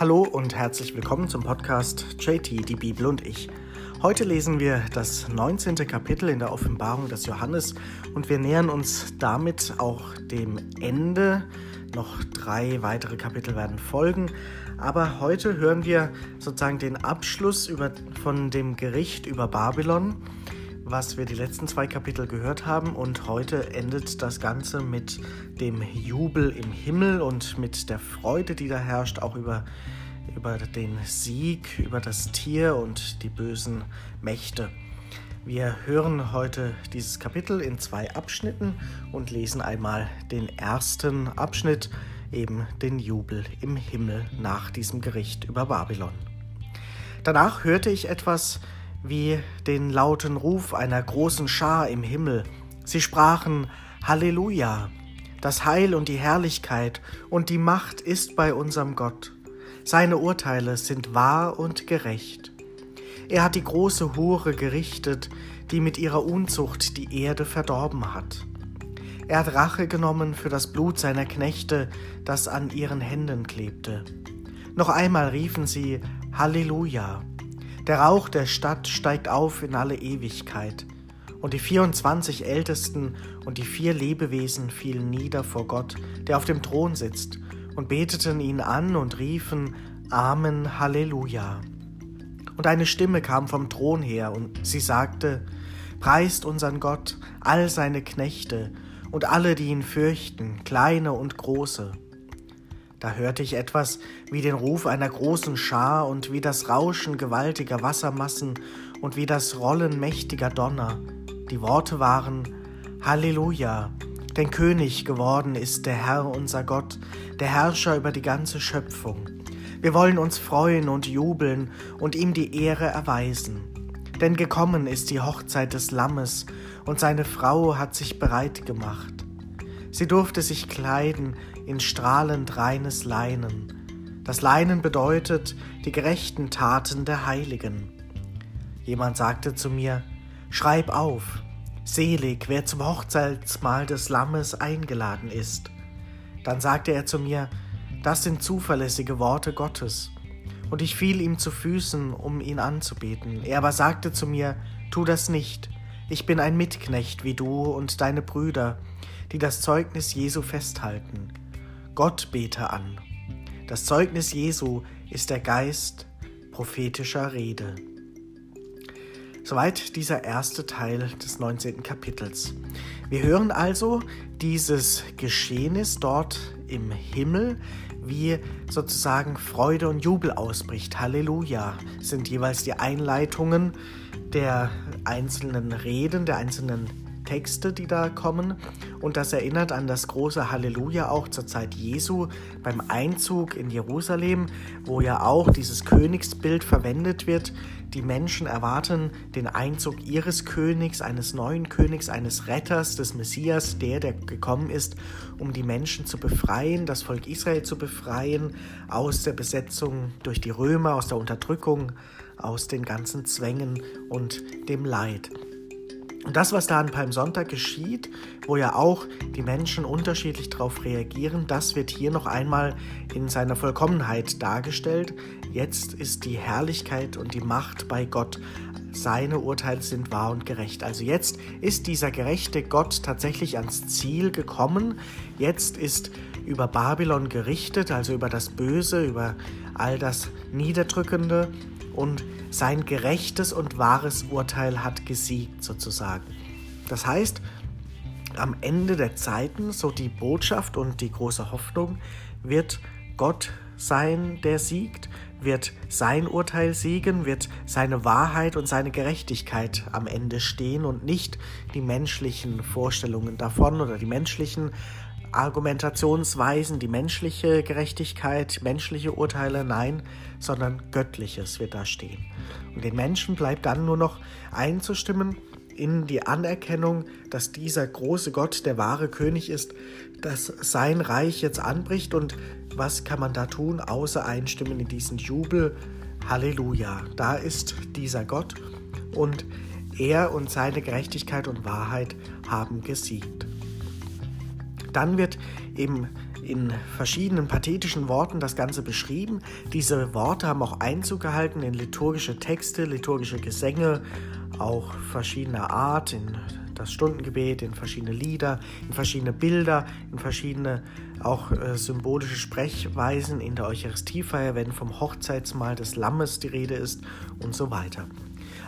Hallo und herzlich willkommen zum Podcast JT, die Bibel und ich. Heute lesen wir das 19. Kapitel in der Offenbarung des Johannes und wir nähern uns damit auch dem Ende. Noch drei weitere Kapitel werden folgen, aber heute hören wir sozusagen den Abschluss über, von dem Gericht über Babylon was wir die letzten zwei Kapitel gehört haben. Und heute endet das Ganze mit dem Jubel im Himmel und mit der Freude, die da herrscht, auch über, über den Sieg, über das Tier und die bösen Mächte. Wir hören heute dieses Kapitel in zwei Abschnitten und lesen einmal den ersten Abschnitt, eben den Jubel im Himmel nach diesem Gericht über Babylon. Danach hörte ich etwas, wie den lauten Ruf einer großen Schar im Himmel. Sie sprachen Halleluja, das Heil und die Herrlichkeit und die Macht ist bei unserem Gott. Seine Urteile sind wahr und gerecht. Er hat die große Hure gerichtet, die mit ihrer Unzucht die Erde verdorben hat. Er hat Rache genommen für das Blut seiner Knechte, das an ihren Händen klebte. Noch einmal riefen sie Halleluja. Der Rauch der Stadt steigt auf in alle Ewigkeit. Und die 24 Ältesten und die vier Lebewesen fielen nieder vor Gott, der auf dem Thron sitzt, und beteten ihn an und riefen Amen, Halleluja. Und eine Stimme kam vom Thron her, und sie sagte, Preist unseren Gott, all seine Knechte, und alle, die ihn fürchten, kleine und große. Da hörte ich etwas wie den Ruf einer großen Schar und wie das Rauschen gewaltiger Wassermassen und wie das Rollen mächtiger Donner. Die Worte waren Halleluja, denn König geworden ist der Herr unser Gott, der Herrscher über die ganze Schöpfung. Wir wollen uns freuen und jubeln und ihm die Ehre erweisen. Denn gekommen ist die Hochzeit des Lammes, und seine Frau hat sich bereit gemacht. Sie durfte sich kleiden in strahlend reines Leinen. Das Leinen bedeutet die gerechten Taten der Heiligen. Jemand sagte zu mir, Schreib auf, selig, wer zum Hochzeitsmahl des Lammes eingeladen ist. Dann sagte er zu mir, das sind zuverlässige Worte Gottes. Und ich fiel ihm zu Füßen, um ihn anzubeten. Er aber sagte zu mir, Tu das nicht, ich bin ein Mitknecht wie du und deine Brüder, die das Zeugnis Jesu festhalten. Gott bete an. Das Zeugnis Jesu ist der Geist prophetischer Rede. Soweit dieser erste Teil des 19. Kapitels. Wir hören also dieses Geschehnis dort im Himmel, wie sozusagen Freude und Jubel ausbricht. Halleluja sind jeweils die Einleitungen der einzelnen Reden, der einzelnen Texte, die da kommen. Und das erinnert an das große Halleluja auch zur Zeit Jesu beim Einzug in Jerusalem, wo ja auch dieses Königsbild verwendet wird. Die Menschen erwarten den Einzug ihres Königs, eines neuen Königs, eines Retters, des Messias, der, der gekommen ist, um die Menschen zu befreien, das Volk Israel zu befreien aus der Besetzung durch die Römer, aus der Unterdrückung, aus den ganzen Zwängen und dem Leid. Und das, was da an Palmsonntag geschieht, wo ja auch die Menschen unterschiedlich darauf reagieren, das wird hier noch einmal in seiner Vollkommenheit dargestellt. Jetzt ist die Herrlichkeit und die Macht bei Gott. Seine Urteile sind wahr und gerecht. Also jetzt ist dieser gerechte Gott tatsächlich ans Ziel gekommen. Jetzt ist über Babylon gerichtet, also über das Böse, über all das Niederdrückende und sein gerechtes und wahres Urteil hat gesiegt sozusagen. Das heißt, am Ende der Zeiten, so die Botschaft und die große Hoffnung, wird Gott sein, der siegt, wird sein Urteil siegen, wird seine Wahrheit und seine Gerechtigkeit am Ende stehen und nicht die menschlichen Vorstellungen davon oder die menschlichen Argumentationsweisen, die menschliche Gerechtigkeit, menschliche Urteile, nein, sondern göttliches wird da stehen. Und den Menschen bleibt dann nur noch einzustimmen in die Anerkennung, dass dieser große Gott der wahre König ist, dass sein Reich jetzt anbricht und was kann man da tun, außer einstimmen in diesen Jubel. Halleluja, da ist dieser Gott und er und seine Gerechtigkeit und Wahrheit haben gesiegt. Dann wird eben in verschiedenen pathetischen Worten das Ganze beschrieben. Diese Worte haben auch Einzug gehalten in liturgische Texte, liturgische Gesänge, auch verschiedener Art, in das Stundengebet, in verschiedene Lieder, in verschiedene Bilder, in verschiedene auch äh, symbolische Sprechweisen in der Eucharistiefeier, wenn vom Hochzeitsmahl des Lammes die Rede ist und so weiter.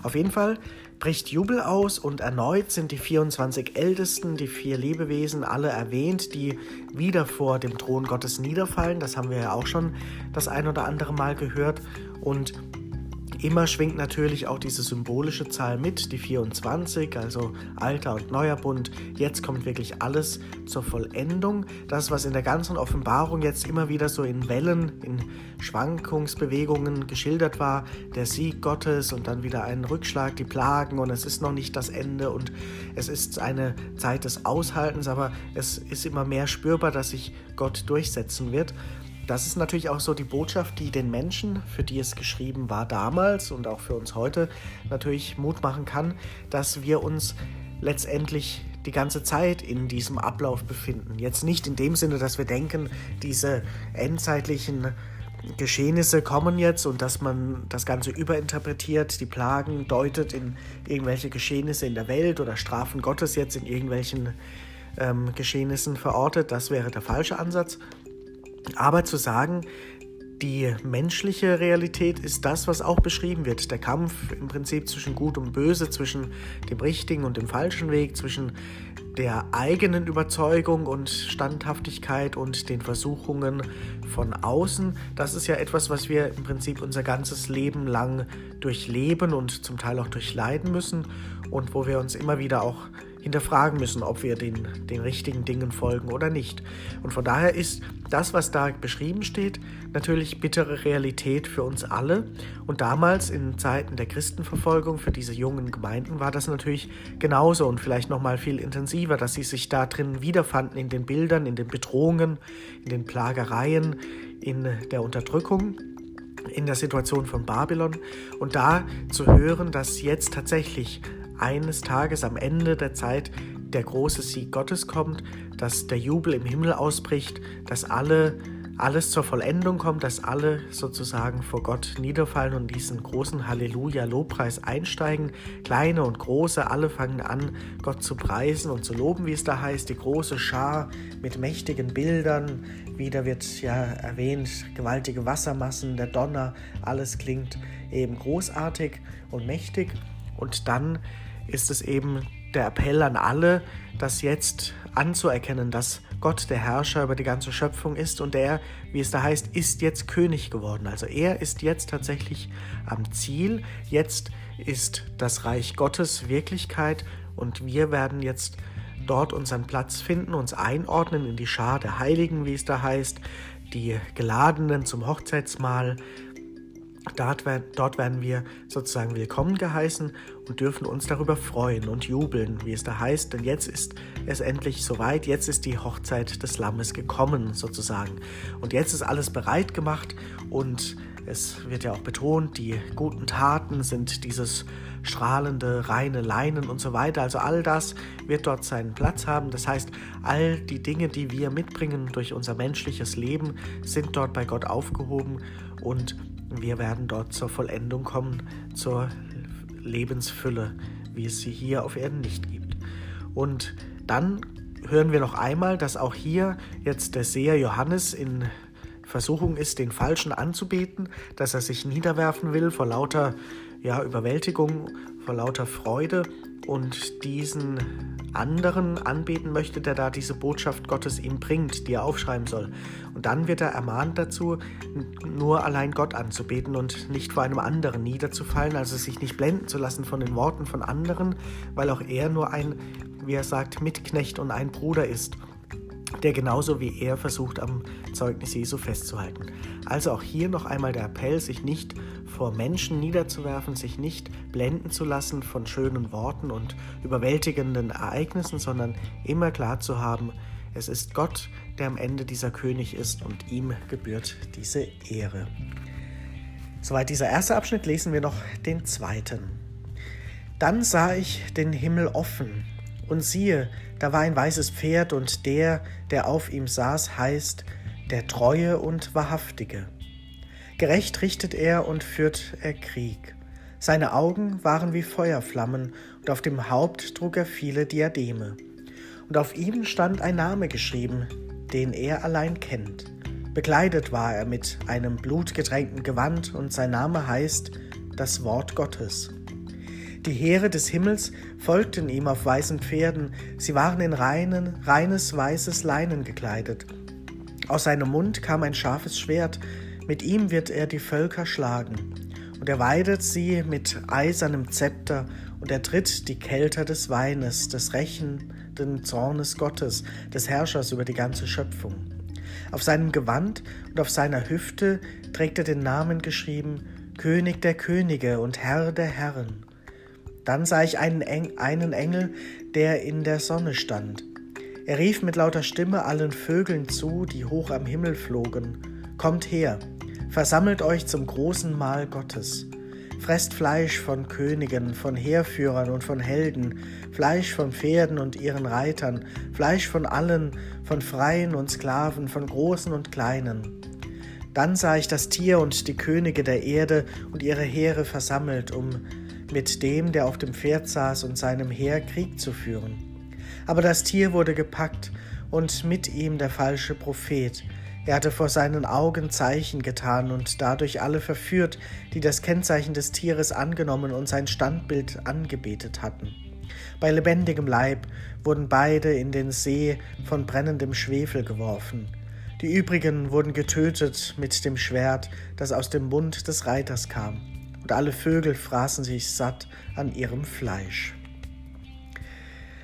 Auf jeden Fall bricht Jubel aus und erneut sind die 24 Ältesten, die vier Lebewesen, alle erwähnt, die wieder vor dem Thron Gottes niederfallen. Das haben wir ja auch schon das ein oder andere Mal gehört. Und Immer schwingt natürlich auch diese symbolische Zahl mit, die 24, also alter und neuer Bund. Jetzt kommt wirklich alles zur Vollendung. Das, was in der ganzen Offenbarung jetzt immer wieder so in Wellen, in Schwankungsbewegungen geschildert war, der Sieg Gottes und dann wieder ein Rückschlag, die Plagen und es ist noch nicht das Ende und es ist eine Zeit des Aushaltens, aber es ist immer mehr spürbar, dass sich Gott durchsetzen wird. Das ist natürlich auch so die Botschaft, die den Menschen, für die es geschrieben war damals und auch für uns heute, natürlich Mut machen kann, dass wir uns letztendlich die ganze Zeit in diesem Ablauf befinden. Jetzt nicht in dem Sinne, dass wir denken, diese endzeitlichen Geschehnisse kommen jetzt und dass man das Ganze überinterpretiert, die Plagen deutet in irgendwelche Geschehnisse in der Welt oder Strafen Gottes jetzt in irgendwelchen ähm, Geschehnissen verortet. Das wäre der falsche Ansatz, aber zu sagen, die menschliche Realität ist das, was auch beschrieben wird. Der Kampf im Prinzip zwischen Gut und Böse, zwischen dem richtigen und dem falschen Weg, zwischen der eigenen Überzeugung und Standhaftigkeit und den Versuchungen von außen. Das ist ja etwas, was wir im Prinzip unser ganzes Leben lang durchleben und zum Teil auch durchleiden müssen und wo wir uns immer wieder auch hinterfragen müssen, ob wir den, den richtigen Dingen folgen oder nicht. Und von daher ist das, was da beschrieben steht, natürlich bittere Realität für uns alle. Und damals in Zeiten der Christenverfolgung für diese jungen Gemeinden war das natürlich genauso und vielleicht noch mal viel intensiver, dass sie sich da drin wiederfanden in den Bildern, in den Bedrohungen, in den Plagereien, in der Unterdrückung in der Situation von Babylon und da zu hören, dass jetzt tatsächlich eines Tages am Ende der Zeit der große Sieg Gottes kommt, dass der Jubel im Himmel ausbricht, dass alle alles zur Vollendung kommt, dass alle sozusagen vor Gott niederfallen und diesen großen Halleluja-Lobpreis einsteigen. Kleine und große, alle fangen an, Gott zu preisen und zu loben, wie es da heißt. Die große Schar mit mächtigen Bildern. Wieder wird ja erwähnt, gewaltige Wassermassen, der Donner, alles klingt eben großartig und mächtig. Und dann ist es eben der Appell an alle, das jetzt anzuerkennen, dass Gott der Herrscher über die ganze Schöpfung ist und er, wie es da heißt, ist jetzt König geworden. Also er ist jetzt tatsächlich am Ziel. Jetzt ist das Reich Gottes Wirklichkeit und wir werden jetzt dort unseren Platz finden, uns einordnen in die Schar der Heiligen, wie es da heißt, die Geladenen zum Hochzeitsmahl Dort, dort werden wir sozusagen willkommen geheißen und dürfen uns darüber freuen und jubeln, wie es da heißt, denn jetzt ist es endlich soweit, jetzt ist die Hochzeit des Lammes gekommen sozusagen. Und jetzt ist alles bereit gemacht und es wird ja auch betont, die guten Taten sind dieses strahlende, reine Leinen und so weiter. Also all das wird dort seinen Platz haben. Das heißt, all die Dinge, die wir mitbringen durch unser menschliches Leben, sind dort bei Gott aufgehoben und wir werden dort zur Vollendung kommen, zur Lebensfülle, wie es sie hier auf Erden nicht gibt. Und dann hören wir noch einmal, dass auch hier jetzt der Seher Johannes in Versuchung ist, den Falschen anzubeten, dass er sich niederwerfen will vor lauter ja, Überwältigung, vor lauter Freude und diesen anderen anbeten möchte, der da diese Botschaft Gottes ihm bringt, die er aufschreiben soll. Und dann wird er ermahnt dazu, nur allein Gott anzubeten und nicht vor einem anderen niederzufallen, also sich nicht blenden zu lassen von den Worten von anderen, weil auch er nur ein, wie er sagt, Mitknecht und ein Bruder ist der genauso wie er versucht, am Zeugnis Jesu festzuhalten. Also auch hier noch einmal der Appell, sich nicht vor Menschen niederzuwerfen, sich nicht blenden zu lassen von schönen Worten und überwältigenden Ereignissen, sondern immer klar zu haben, es ist Gott, der am Ende dieser König ist und ihm gebührt diese Ehre. Soweit dieser erste Abschnitt, lesen wir noch den zweiten. Dann sah ich den Himmel offen Und siehe, da war ein weißes Pferd, und der, der auf ihm saß, heißt der Treue und Wahrhaftige. Gerecht richtet er und führt er Krieg. Seine Augen waren wie Feuerflammen, und auf dem Haupt trug er viele Diademe. Und auf ihm stand ein Name geschrieben, den er allein kennt. Bekleidet war er mit einem blutgetränkten Gewand, und sein Name heißt das Wort Gottes. Die Heere des Himmels folgten ihm auf weißen Pferden, sie waren in reinen, reines weißes Leinen gekleidet. Aus seinem Mund kam ein scharfes Schwert, mit ihm wird er die Völker schlagen. Und er weidet sie mit eisernem Zepter, und er tritt die Kelter des Weines, des rächenden Zornes Gottes, des Herrschers über die ganze Schöpfung. Auf seinem Gewand und auf seiner Hüfte trägt er den Namen geschrieben, König der Könige und Herr der Herren. Dann sah ich einen, Eng einen Engel, der in der Sonne stand. Er rief mit lauter Stimme allen Vögeln zu, die hoch am Himmel flogen, Kommt her, versammelt euch zum großen Mahl Gottes. Fresst Fleisch von Königen, von Heerführern und von Helden, Fleisch von Pferden und ihren Reitern, Fleisch von allen, von Freien und Sklaven, von Großen und Kleinen. Dann sah ich das Tier und die Könige der Erde und ihre Heere versammelt, um mit dem, der auf dem Pferd saß und seinem Heer Krieg zu führen. Aber das Tier wurde gepackt und mit ihm der falsche Prophet. Er hatte vor seinen Augen Zeichen getan und dadurch alle verführt, die das Kennzeichen des Tieres angenommen und sein Standbild angebetet hatten. Bei lebendigem Leib wurden beide in den See von brennendem Schwefel geworfen. Die übrigen wurden getötet mit dem Schwert, das aus dem Mund des Reiters kam, und alle Vögel fraßen sich satt an ihrem Fleisch.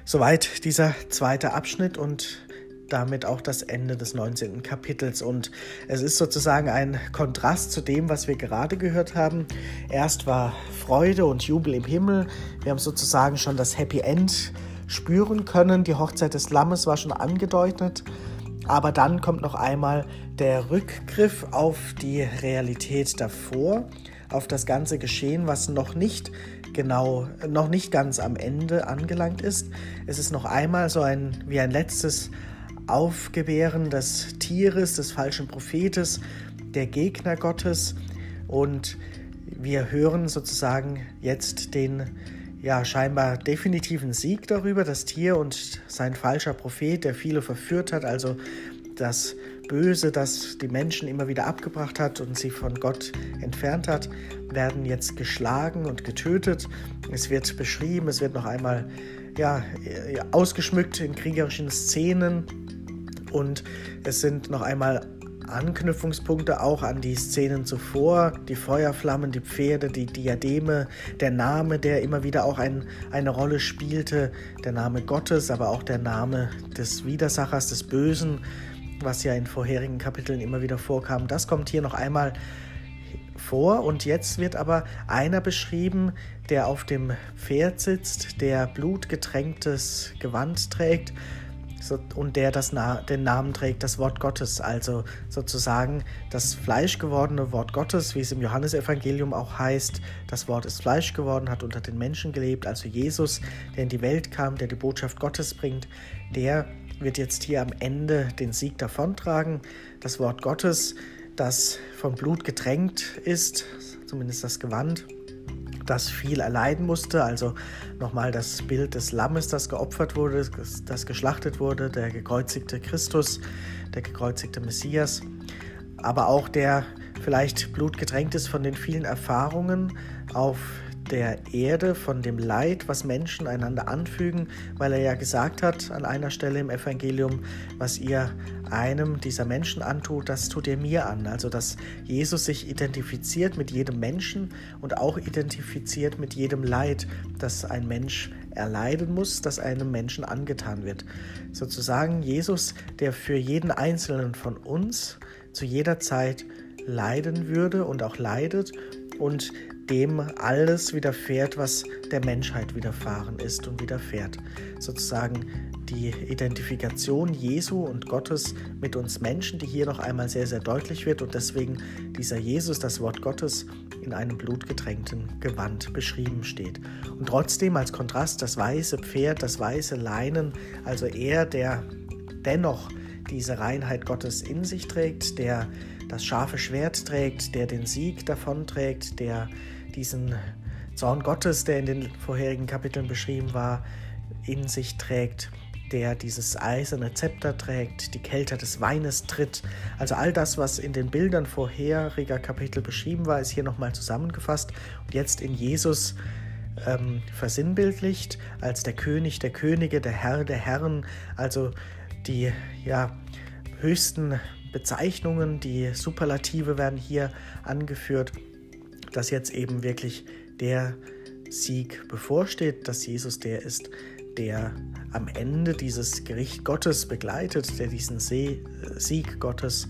Soweit dieser zweite Abschnitt und damit auch das Ende des 19. Kapitels. Und es ist sozusagen ein Kontrast zu dem, was wir gerade gehört haben. Erst war Freude und Jubel im Himmel. Wir haben sozusagen schon das Happy End spüren können. Die Hochzeit des Lammes war schon angedeutet. Aber dann kommt noch einmal der Rückgriff auf die Realität davor, auf das ganze Geschehen, was noch nicht genau, noch nicht ganz am Ende angelangt ist. Es ist noch einmal so ein, wie ein letztes Aufgebären des Tieres, des falschen Prophetes, der Gegner Gottes. Und wir hören sozusagen jetzt den ja, scheinbar definitiven Sieg darüber, das Tier und sein falscher Prophet, der viele verführt hat, also das Böse, das die Menschen immer wieder abgebracht hat und sie von Gott entfernt hat, werden jetzt geschlagen und getötet. Es wird beschrieben, es wird noch einmal ja, ausgeschmückt in kriegerischen Szenen und es sind noch einmal Anknüpfungspunkte auch an die Szenen zuvor, die Feuerflammen, die Pferde, die Diademe, der Name, der immer wieder auch ein, eine Rolle spielte, der Name Gottes, aber auch der Name des Widersachers, des Bösen, was ja in vorherigen Kapiteln immer wieder vorkam. Das kommt hier noch einmal vor. Und jetzt wird aber einer beschrieben, der auf dem Pferd sitzt, der blutgetränktes Gewand trägt und der das Na den Namen trägt, das Wort Gottes, also sozusagen das Fleisch gewordene Wort Gottes, wie es im Johannesevangelium auch heißt. Das Wort ist Fleisch geworden, hat unter den Menschen gelebt, also Jesus, der in die Welt kam, der die Botschaft Gottes bringt, der wird jetzt hier am Ende den Sieg davontragen. Das Wort Gottes, das vom Blut getränkt ist, zumindest das Gewand, das viel erleiden musste. Also nochmal das Bild des Lammes, das geopfert wurde, das geschlachtet wurde, der gekreuzigte Christus, der gekreuzigte Messias, aber auch der vielleicht blutgetränkt ist von den vielen Erfahrungen auf der Erde, von dem Leid, was Menschen einander anfügen, weil er ja gesagt hat an einer Stelle im Evangelium, was ihr einem dieser Menschen antut, das tut ihr mir an. Also dass Jesus sich identifiziert mit jedem Menschen und auch identifiziert mit jedem Leid, das ein Mensch erleiden muss, das einem Menschen angetan wird. Sozusagen Jesus, der für jeden einzelnen von uns zu jeder Zeit leiden würde und auch leidet und dem alles widerfährt, was der Menschheit widerfahren ist und widerfährt. Sozusagen die Identifikation Jesu und Gottes mit uns Menschen, die hier noch einmal sehr, sehr deutlich wird und deswegen dieser Jesus, das Wort Gottes, in einem blutgetränkten Gewand beschrieben steht. Und trotzdem als Kontrast das weiße Pferd, das weiße Leinen, also er, der dennoch diese Reinheit Gottes in sich trägt, der das scharfe Schwert trägt, der den Sieg davonträgt, der diesen Zorn Gottes, der in den vorherigen Kapiteln beschrieben war, in sich trägt, der dieses eiserne Zepter trägt, die Kälte des Weines tritt. Also all das, was in den Bildern vorheriger Kapitel beschrieben war, ist hier nochmal zusammengefasst. Und jetzt in Jesus ähm, versinnbildlicht als der König der Könige, der Herr der Herren, also die ja, höchsten Bezeichnungen, die Superlative werden hier angeführt, dass jetzt eben wirklich der Sieg bevorsteht, dass Jesus der ist, der am Ende dieses Gericht Gottes begleitet, der diesen Sieg Gottes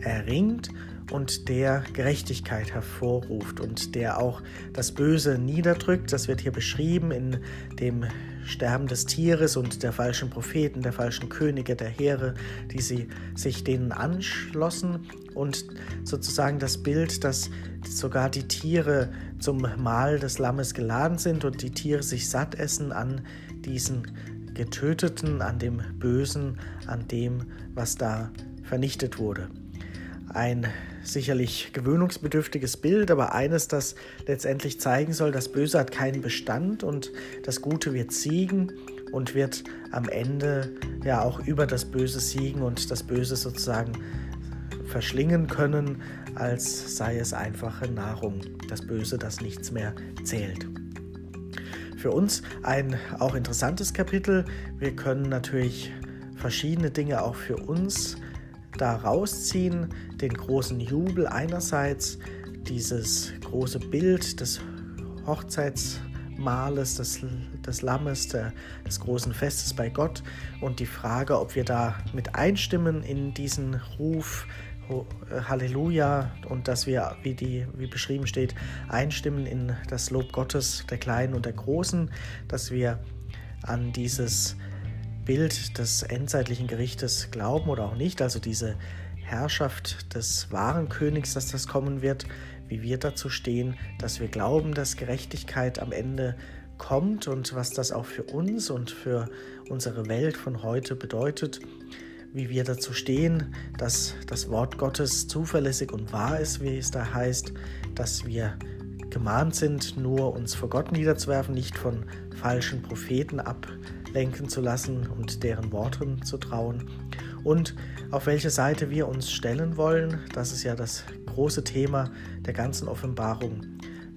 erringt und der Gerechtigkeit hervorruft und der auch das Böse niederdrückt. Das wird hier beschrieben in dem Sterben des Tieres und der falschen Propheten, der falschen Könige, der Heere, die sie sich denen anschlossen und sozusagen das Bild, dass sogar die Tiere zum Mahl des Lammes geladen sind und die Tiere sich satt essen an diesen Getöteten, an dem Bösen, an dem, was da vernichtet wurde. Ein sicherlich gewöhnungsbedürftiges Bild, aber eines, das letztendlich zeigen soll, das Böse hat keinen Bestand und das Gute wird siegen und wird am Ende ja auch über das Böse siegen und das Böse sozusagen verschlingen können, als sei es einfache Nahrung. Das Böse, das nichts mehr zählt. Für uns ein auch interessantes Kapitel. Wir können natürlich verschiedene Dinge auch für uns da rausziehen, den großen Jubel einerseits, dieses große Bild des Hochzeitsmahles, des, des Lammes, der, des großen Festes bei Gott und die Frage, ob wir da mit einstimmen in diesen Ruf, Halleluja und dass wir, wie, die, wie beschrieben steht, einstimmen in das Lob Gottes, der Kleinen und der Großen, dass wir an dieses Bild des endzeitlichen Gerichtes glauben oder auch nicht, also diese Herrschaft des wahren Königs, dass das kommen wird, wie wir dazu stehen, dass wir glauben, dass Gerechtigkeit am Ende kommt und was das auch für uns und für unsere Welt von heute bedeutet, wie wir dazu stehen, dass das Wort Gottes zuverlässig und wahr ist, wie es da heißt, dass wir gemahnt sind, nur uns vor Gott niederzuwerfen, nicht von falschen Propheten ab lenken zu lassen und deren Worten zu trauen. Und auf welche Seite wir uns stellen wollen, das ist ja das große Thema der ganzen Offenbarung,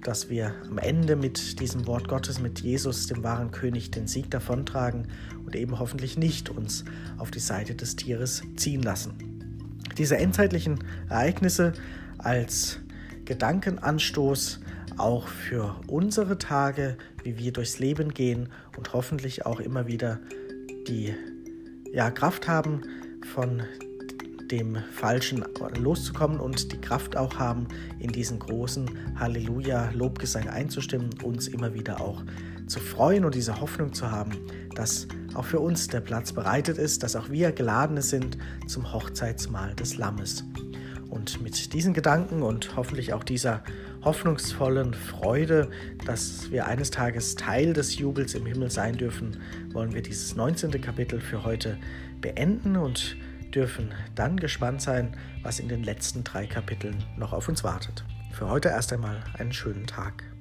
dass wir am Ende mit diesem Wort Gottes, mit Jesus, dem wahren König, den Sieg davontragen und eben hoffentlich nicht uns auf die Seite des Tieres ziehen lassen. Diese endzeitlichen Ereignisse als Gedankenanstoß auch für unsere Tage, wie wir durchs Leben gehen und hoffentlich auch immer wieder die ja, Kraft haben, von dem Falschen loszukommen und die Kraft auch haben, in diesen großen Halleluja-Lobgesang einzustimmen, uns immer wieder auch zu freuen und diese Hoffnung zu haben, dass auch für uns der Platz bereitet ist, dass auch wir Geladene sind zum Hochzeitsmahl des Lammes. Und mit diesen Gedanken und hoffentlich auch dieser hoffnungsvollen Freude, dass wir eines Tages Teil des Jubels im Himmel sein dürfen, wollen wir dieses 19. Kapitel für heute beenden und dürfen dann gespannt sein, was in den letzten drei Kapiteln noch auf uns wartet. Für heute erst einmal einen schönen Tag.